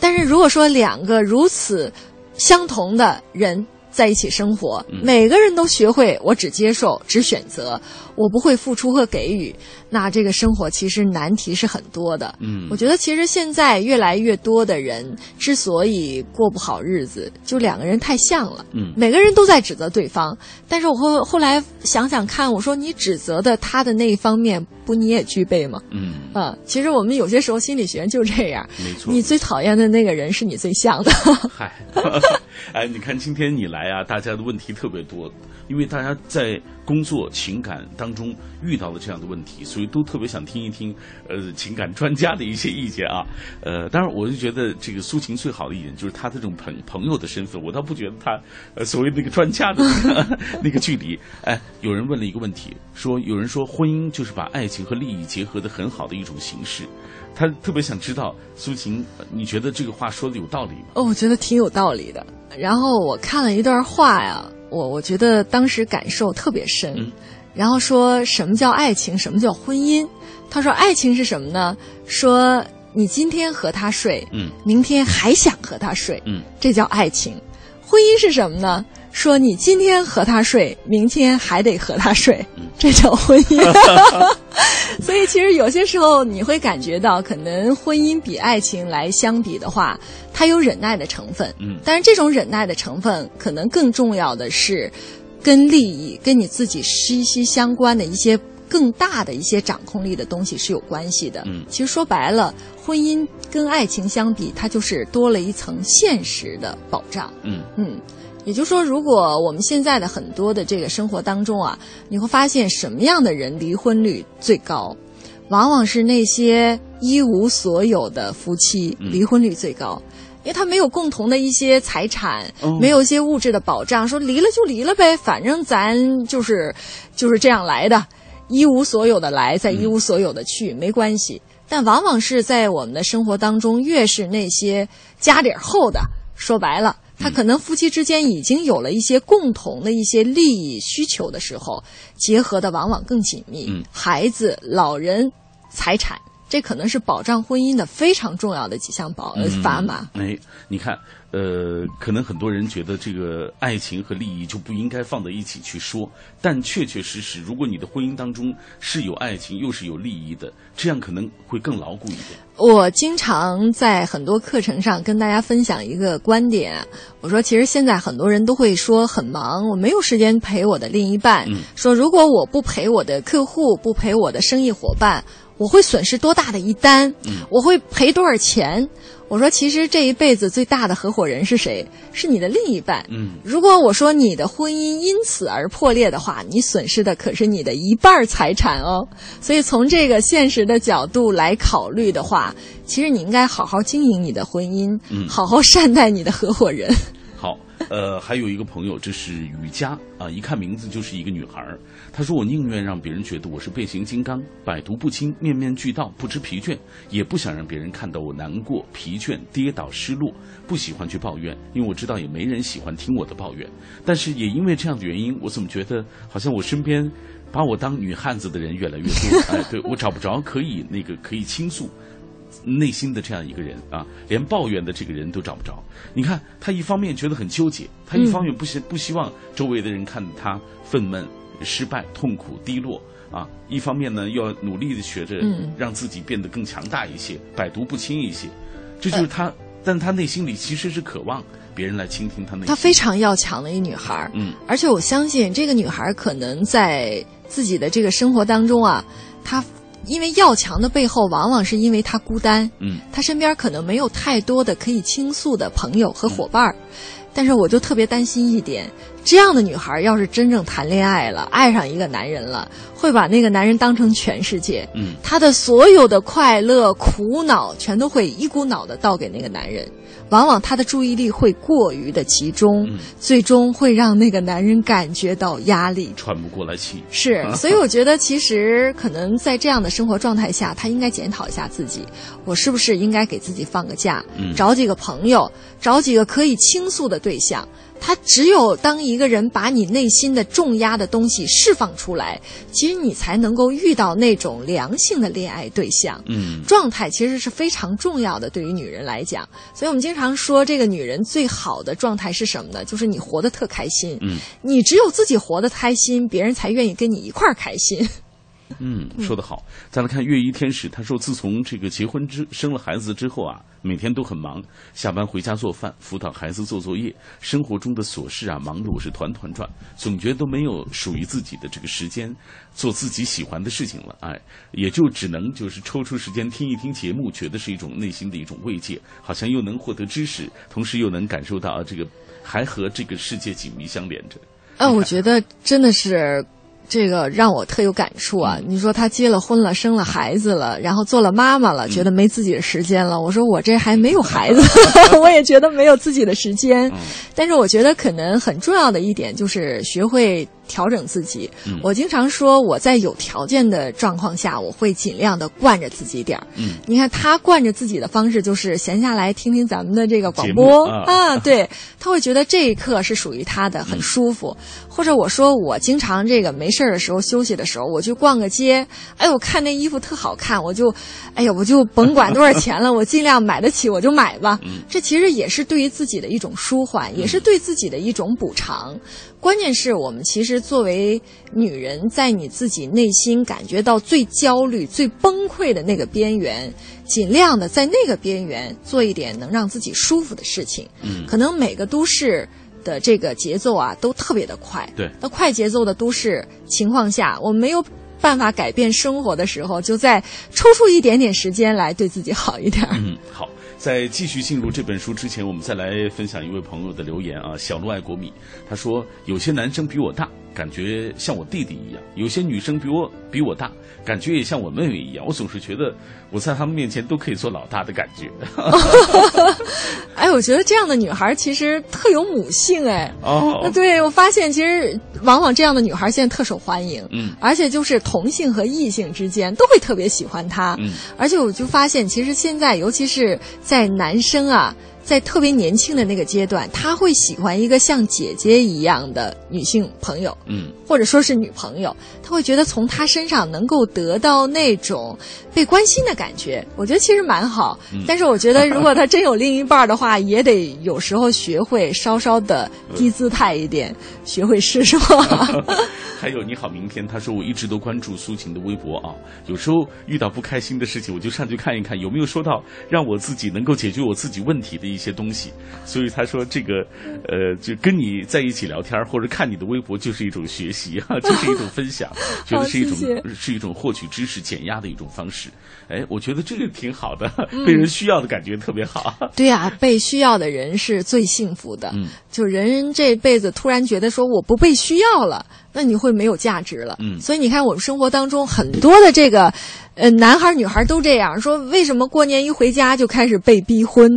但是如果说两个如此相同的人在一起生活，每个人都学会我只接受、只选择，我不会付出和给予，那这个生活其实难题是很多的。嗯我觉得其实现在越来越多的人之所以过不好日子，就两个人太像了。嗯每个人都在指责对方，但是我后后来想想看，我说你指责的他的那一方面，不你也具备吗？嗯，啊，其实我们有些时候心理学就这样，没错你最讨厌的那个人是你最像的。嗨，哎，你看今天你来啊，大家的问题特别多，因为大家在工作情感当中遇到了这样的问题，所以都特别想听一听呃情感专家的一些意见啊。呃，当然我就觉得这个苏晴最好的一点就是她这种朋朋友的身份，我倒不觉得她呃所谓那个专家的 那个距离。哎，有人问了一个问题，说有人说婚姻就是把爱情和利益结合的很好的一种形式。他特别想知道苏晴，呃你觉得这个话说的有道理吗？哦，我觉得挺有道理的。然后我看了一段话呀，我我觉得当时感受特别深。嗯然后说什么叫爱情，什么叫婚姻？他说爱情是什么呢？说你今天和他睡，嗯明天还想和他睡，嗯，这叫爱情。婚姻是什么呢？说你今天和他睡，明天还得和他睡，嗯这叫婚姻。所以其实有些时候你会感觉到，可能婚姻比爱情来相比的话，它有忍耐的成分。嗯但是这种忍耐的成分，可能更重要的是跟利益、跟你自己息息相关的一些更大的一些掌控力的东西是有关系的。嗯其实说白了，婚姻跟爱情相比，它就是多了一层现实的保障。嗯嗯，也就是说，如果我们现在的很多的这个生活当中啊，你会发现什么样的人离婚率最高？往往是那些一无所有的夫妻嗯离婚率最高。因为他没有共同的一些财产，哦没有一些物质的保障，说离了就离了呗，反正咱就是就是这样来的，一无所有的来，再一无所有的去，没关系。但往往是在我们的生活当中，越是那些家底儿厚的，说白了，他可能夫妻之间已经有了一些共同的一些利益需求的时候，结合的往往更紧密。嗯孩子、老人、财产，这可能是保障婚姻的非常重要的几项保呃砝码。哎，你看，呃，可能很多人觉得这个爱情和利益就不应该放在一起去说，但确确实实，如果你的婚姻当中是有爱情又是有利益的，这样可能会更牢固一点。我经常在很多课程上跟大家分享一个观点，我说其实现在很多人都会说很忙，我没有时间陪我的另一半。嗯说如果我不陪我的客户，不陪我的生意伙伴，我会损失多大的一单？嗯我会赔多少钱？我说其实这一辈子最大的合伙人是谁？是你的另一半。嗯如果我说你的婚姻因此而破裂的话，你损失的可是你的一半财产哦。所以从这个现实的角度来考虑的话，其实你应该好好经营你的婚姻，嗯好好善待你的合伙人。呃，还有一个朋友，这是雨佳啊，一看名字就是一个女孩儿。她说：“我宁愿让别人觉得我是变形金刚，百毒不侵，面面俱到，不知疲倦，也不想让别人看到我难过、疲倦、跌倒、失落。不喜欢去抱怨，因为我知道也没人喜欢听我的抱怨。但是也因为这样的原因，我怎么觉得好像我身边把我当女汉子的人越来越多？哎，对我找不着可以那个可以倾诉。”内心的这样一个人啊，连抱怨的这个人都找不着。你看，他一方面觉得很纠结，他一方面不希不希望周围的人看他愤懑、失败、痛苦、低落啊；一方面呢，又要努力的学着让自己变得更强大一些，百毒不侵一些。这就是他，但他内心里其实是渴望别人来倾听他内心。她非常要强的一女孩，嗯，而且我相信这个女孩可能在自己的这个生活当中啊，她。因为要强的背后，往往是因为他孤单，嗯，他身边可能没有太多的可以倾诉的朋友和伙伴儿。但是我就特别担心一点，这样的女孩要是真正谈恋爱了，爱上一个男人了，会把那个男人当成全世界，嗯，她的所有的快乐、苦恼全都会一股脑的倒给那个男人。往往她的注意力会过于的集中，最终会让那个男人感觉到压力，喘不过来气。是，所以我觉得其实可能在这样的生活状态下，她应该检讨一下自己，我是不是应该给自己放个假，找几个朋友，找几个可以倾诉的对象。他只有当一个人把你内心的重压的东西释放出来，其实你才能够遇到那种良性的恋爱对象。嗯，状态其实是非常重要的，对于女人来讲。所以我们经常说，这个女人最好的状态是什么呢？就是你活得特开心。嗯，你只有自己活得开心，别人才愿意跟你一块儿开心。嗯，说得好。再来看月一天使，他说自从这个结婚之生了孩子之后啊，每天都很忙，下班回家做饭、辅导孩子做作业，生活中的琐事啊，忙得我是团团转，总觉得都没有属于自己的这个时间，做自己喜欢的事情了。哎，也就只能就是抽出时间听一听节目，觉得是一种内心的一种慰藉，好像又能获得知识，同时又能感受到这个还和这个世界紧密相连着。啊，我觉得真的是。这个让我特有感触啊！你说她结了婚了，生了孩子了，然后做了妈妈了，觉得没自己的时间了。我说我这还没有孩子，我也觉得没有自己的时间。但是我觉得可能很重要的一点就是学会。调整自己，我经常说我在有条件的状况下，我会尽量的惯着自己点儿。嗯，你看他惯着自己的方式就是闲下来听听咱们的这个广播啊，对他会觉得这一刻是属于他的，很舒服。或者我说我经常这个没事儿的时候休息的时候，我去逛个街，哎，我看那衣服特好看，我就，哎呀，我就甭管多少钱了，我尽量买得起我就买吧。这其实也是对于自己的一种舒缓，也是对自己的一种补偿。关键是我们其实作为女人，在你自己内心感觉到最焦虑、最崩溃的那个边缘，尽量的在那个边缘做一点能让自己舒服的事情。嗯，可能每个都市的这个节奏啊，都特别的快。对，那快节奏的都市情况下，我们没有办法改变生活的时候，就在抽出一点点时间来对自己好一点。嗯，好。在继续进入这本书之前，我们再来分享一位朋友的留言啊。小鹿爱国米他说：“有些男生比我大，感觉像我弟弟一样；有些女生比我比我大，感觉也像我妹妹一样。我总是觉得我在他们面前都可以做老大的感觉。”哎，我觉得这样的女孩其实特有母性哎。哦，对我发现其实往往这样的女孩现在特受欢迎。嗯，而且就是同性和异性之间都会特别喜欢她。嗯，而且我就发现，其实现在尤其是。在男生啊，在特别年轻的那个阶段，他会喜欢一个像姐姐一样的女性朋友，嗯，或者说是女朋友，他会觉得从他身上能够得到那种被关心的感觉。我觉得其实蛮好，但是我觉得如果他真有另一半的话，也得有时候学会稍稍的低姿态一点，学会示弱。还有你好，明天他说我一直都关注苏晴的微博啊，有时候遇到不开心的事情，我就上去看一看有没有说到让我自己能够解决我自己问题的一些东西。所以他说这个，呃，就跟你在一起聊天或者看你的微博就是一种学习啊，就是一种分享，觉得是一种是一种获取知识、减压的一种方式。哎，我觉得这个挺好的，被人需要的感觉特别好。对啊，被需要的人是最幸福的。嗯，就人这辈子突然觉得说我不被需要了。那你会没有价值了。嗯，所以你看，我们生活当中很多的这个，呃，男孩儿女孩儿都这样说，为什么过年一回家就开始被逼婚？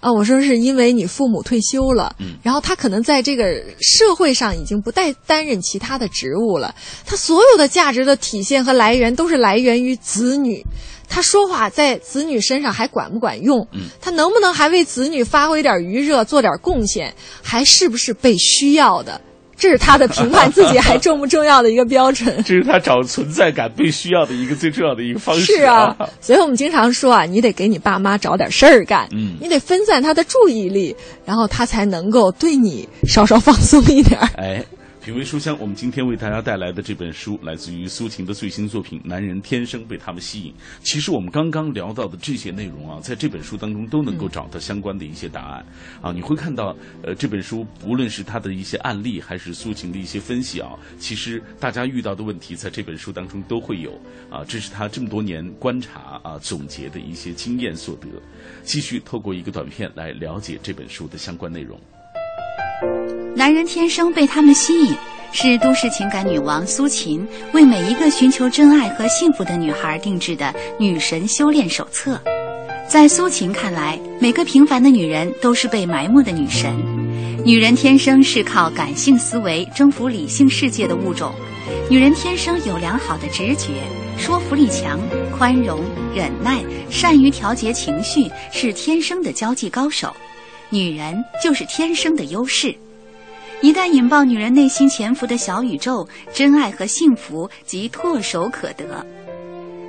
啊，我说是因为你父母退休了，嗯然后他可能在这个社会上已经不再担任其他的职务了，他所有的价值的体现和来源都是来源于子女。他说话在子女身上还管不管用？嗯他能不能还为子女发挥点余热，做点贡献？还是不是被需要的？这是他的评判自己还重不重要的一个标准。这是他找存在感、被需要的一个最重要的一个方式是啊，所以我们经常说啊，你得给你爸妈找点事儿干，嗯你得分散他的注意力，然后他才能够对你稍稍放松一点儿。哎，品味书香，我们今天为大家带来的这本书来自于苏秦的最新作品《男人天生被他们吸引》。其实我们刚刚聊到的这些内容啊，在这本书当中都能够找到相关的一些答案、啊。你会看到，呃，这本书无论是它的一些案例，还是苏秦的一些分析啊，其实大家遇到的问题在这本书当中都会有啊。这是他这么多年观察啊总结的一些经验所得。继续透过一个短片来了解这本书的相关内容。男人天生被他们吸引，是都市情感女王苏秦为每一个寻求真爱和幸福的女孩定制的女神修炼手册。在苏秦看来，每个平凡的女人都是被埋没的女神。女人天生是靠感性思维征服理性世界的物种，女人天生有良好的直觉，说服力强，宽容、忍耐，善于调节情绪，是天生的交际高手。女人就是天生的优势。一旦引爆女人内心潜伏的小宇宙，真爱和幸福即唾手可得。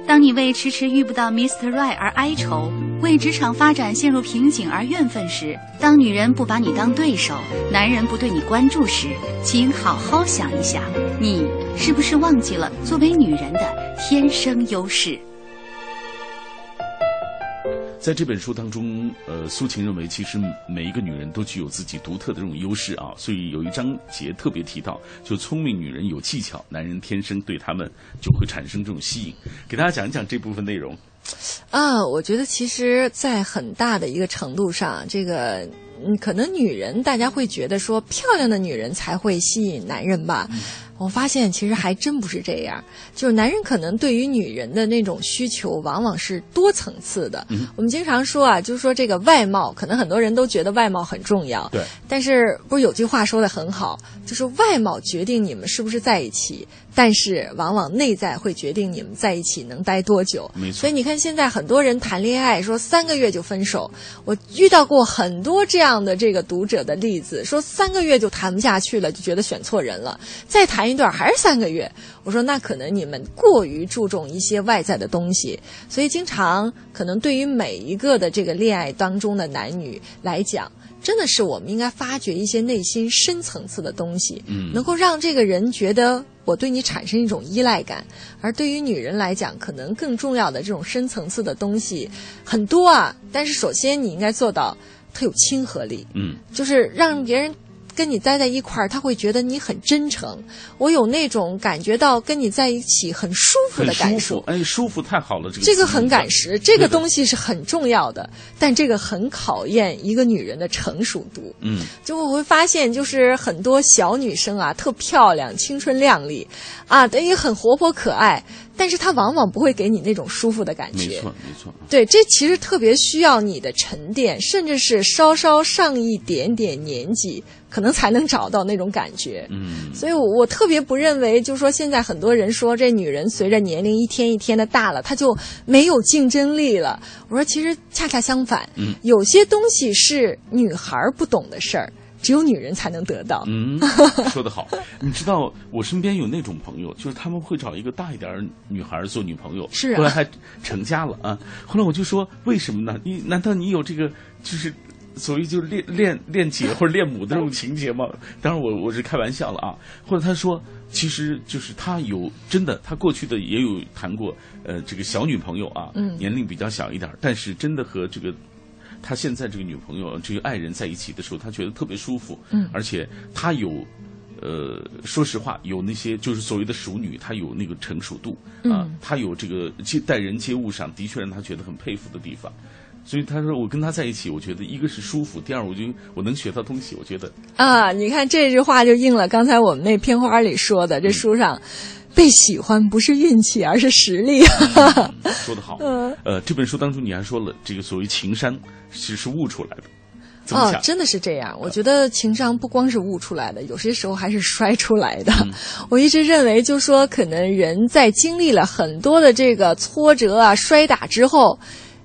当你为迟迟遇不到 Mr. Right 而哀愁，为职场发展陷入瓶颈而怨愤时，当女人不把你当对手，男人不对你关注时，请好好想一想，你是不是忘记了作为女人的天生优势？在这本书当中，呃，苏秦认为，其实每一个女人都具有自己独特的这种优势啊，所以有一章节特别提到，就聪明女人有技巧，男人天生对她们就会产生这种吸引。给大家讲一讲这部分内容。啊，我觉得其实，在很大的一个程度上，这个嗯，可能女人大家会觉得说，漂亮的女人才会吸引男人吧。我发现其实还真不是这样，就是男人可能对于女人的那种需求往往是多层次的。嗯我们经常说啊，就是说这个外貌，可能很多人都觉得外貌很重要。对。但是不是有句话说的很好，就是外貌决定你们是不是在一起，但是往往内在会决定你们在一起能待多久。没错所以你看，现在很多人谈恋爱说三个月就分手，我遇到过很多这样的这个读者的例子，说三个月就谈不下去了，就觉得选错人了，再谈一段还是三个月。我说那可能你们过于注重一些外在的东西，所以经常可能对于每一个的这个恋爱当中的男女来讲。真的是我们应该发掘一些内心深层次的东西，嗯能够让这个人觉得我对你产生一种依赖感。而对于女人来讲，可能更重要的这种深层次的东西很多啊。但是首先你应该做到特有亲和力，嗯，就是让别人跟你待在一块儿，他会觉得你很真诚。我有那种感觉到跟你在一起很舒服的感受。舒服，哎，舒服太好了，这个这个很词用的赶实，这个东西是很重要的，但这个很考验一个女人的成熟度。嗯，就我会发现，就是很多小女生啊，特漂亮、青春靓丽，啊，等于很活泼可爱，但是它往往不会给你那种舒服的感觉没觉。错没错。对，这其实特别需要你的沉淀，甚至是稍稍上一点点年纪，可能才能找到那种感觉。嗯，所以我，我特别不认为，就是说现在很多人说这女人随着年龄一天一天的大了，她就没有竞争力了。我说，其实恰恰相反，嗯有些东西是女孩儿不懂的事儿，只有女人才能得到。嗯，说得好。你知道我身边有那种朋友，就是他们会找一个大一点女孩做女朋友，是啊后来还成家了啊。后来我就说，为什么呢？你难道你有这个就是？所谓就是恋恋恋姐或者恋母的这种情节吗？当然我我是开玩笑了啊。或者他说，其实就是他有真的，他过去的也有谈过呃这个小女朋友啊，嗯年龄比较小一点儿，但是真的和这个他现在这个女朋友这个爱人在一起的时候，他觉得特别舒服，嗯而且他有。呃，说实话，有那些就是所谓的熟女，她有那个成熟度啊，嗯她有这个接待人接物上的确让她觉得很佩服的地方。所以他说，我跟他在一起，我觉得一个是舒服，第二我就我能学到东西，我觉得啊，你看这句话就应了刚才我们那片花里说的，这书上被喜欢不是运气，而是实力。说得好。嗯呃，这本书当中你还说了，这个所谓情商其实是悟出来的。哦真的是这样。我觉得情商不光是悟出来的，有些时候还是摔出来的。嗯 我一直认为，就说可能人在经历了很多的这个挫折啊、摔打之后，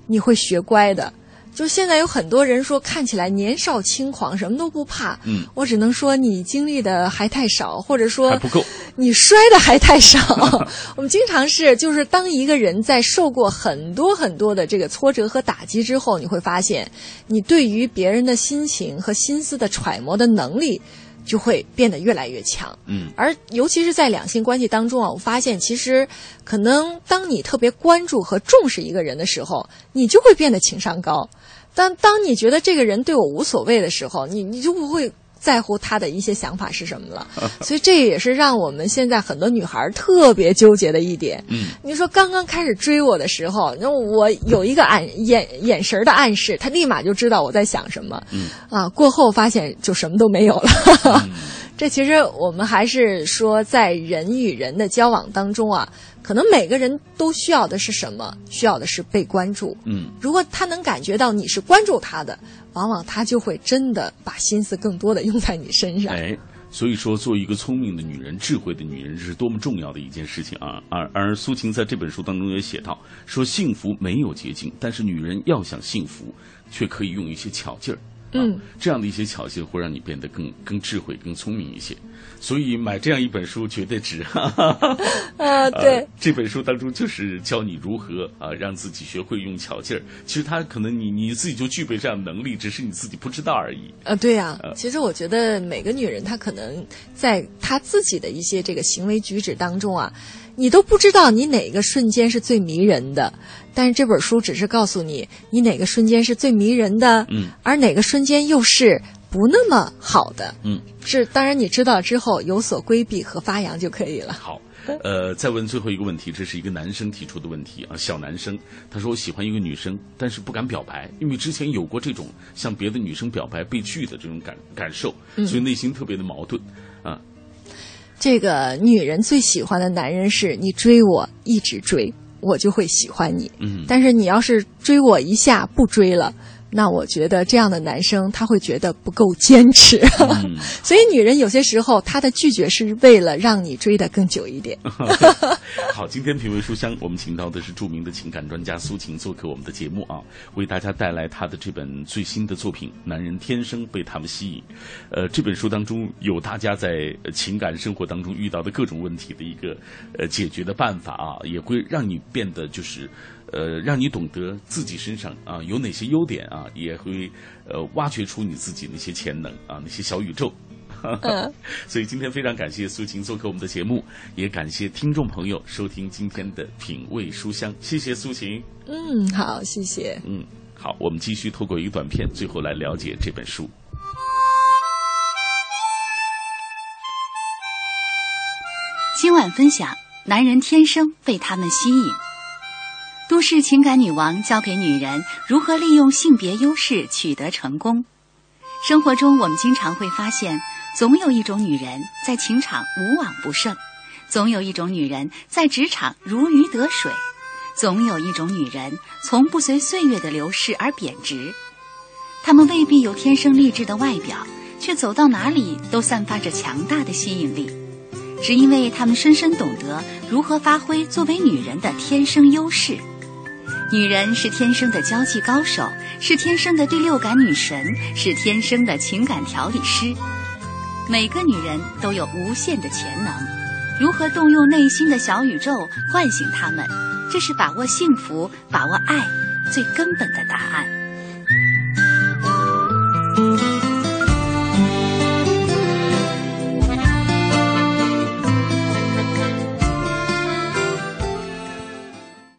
你会学乖的。就现在有很多人说看起来年少轻狂，什么都不怕。嗯，我只能说你经历的还太少，或者说还不够。你摔的还太少。我们经常是，就是当一个人在受过很多很多的这个挫折和打击之后，你会发现，你对于别人的心情和心思的揣摩的能力。就会变得越来越强，嗯，而尤其是在两性关系当中啊，我发现其实可能当你特别关注和重视一个人的时候，你就会变得情商高；但当你觉得这个人对我无所谓的时候，你你就不会在乎他的一些想法是什么了。所以这也是让我们现在很多女孩特别纠结的一点。嗯，你说刚刚开始追我的时候，那我有一个暗眼眼神的暗示，他立马就知道我在想什么。嗯，啊，过后发现就什么都没有了。这其实我们还是说，在人与人的交往当中啊，可能每个人都需要的是什么？需要的是被关注。嗯，如果他能感觉到你是关注他的，往往他就会真的把心思更多的用在你身上。哎，所以说，做一个聪明的女人、智慧的女人，这是多么重要的一件事情啊！而而苏秦在这本书当中也写到，说幸福没有捷径，但是女人要想幸福，却可以用一些巧劲儿。嗯，这样的一些巧劲会让你变得更更智慧、更聪明一些。所以买这样一本书绝对值。啊，对、呃，这本书当中就是教你如何啊让自己学会用巧劲儿。其实他可能你你自己就具备这样的能力，只是你自己不知道而已。啊，对呀、啊。其实我觉得每个女人她可能在她自己的一些这个行为举止当中啊。你都不知道你哪个瞬间是最迷人的，但是这本书只是告诉你，你哪个瞬间是最迷人的，嗯，而哪个瞬间又是不那么好的，嗯，是当然你知道之后有所规避和发扬就可以了。好，呃，再问最后一个问题，这是一个男生提出的问题啊，小男生，他说我喜欢一个女生，但是不敢表白，因为之前有过这种向别的女生表白被拒的这种感感受，嗯所以内心特别的矛盾啊。这个女人最喜欢的男人是你追我，一直追，我就会喜欢你。嗯，但是你要是追我一下不追了，那我觉得这样的男生他会觉得不够坚持。嗯、所以女人有些时候她的拒绝是为了让你追得更久一点。好，今天品味书香，我们请到的是著名的情感专家苏晴做客我们的节目啊，为大家带来她的这本最新的作品《男人天生被他们吸引》。呃，这本书当中有大家在情感生活当中遇到的各种问题的一个呃解决的办法啊，也会让你变得就是呃，让你懂得自己身上啊有哪些优点啊，也会呃挖掘出你自己那些潜能啊，那些小宇宙。嗯 所以今天非常感谢苏晴做客我们的节目，也感谢听众朋友收听今天的品味书香，谢谢苏晴。嗯，好，谢谢。嗯，好，我们继续透过一个短片，最后来了解这本书。今晚分享：男人天生被他们吸引。都市情感女王教给女人如何利用性别优势取得成功。生活中，我们经常会发现，总有一种女人在情场无往不胜，总有一种女人在职场如鱼得水，总有一种女人从不随岁月的流逝而贬值。她们未必有天生丽质的外表，却走到哪里都散发着强大的吸引力。只因为她们深深懂得如何发挥作为女人的天生优势。女人是天生的交际高手是天生的第六感女神是天生的情感调理师。每个女人都有无限的潜能如何动用内心的小宇宙唤醒她们这是把握幸福把握爱最根本的答案。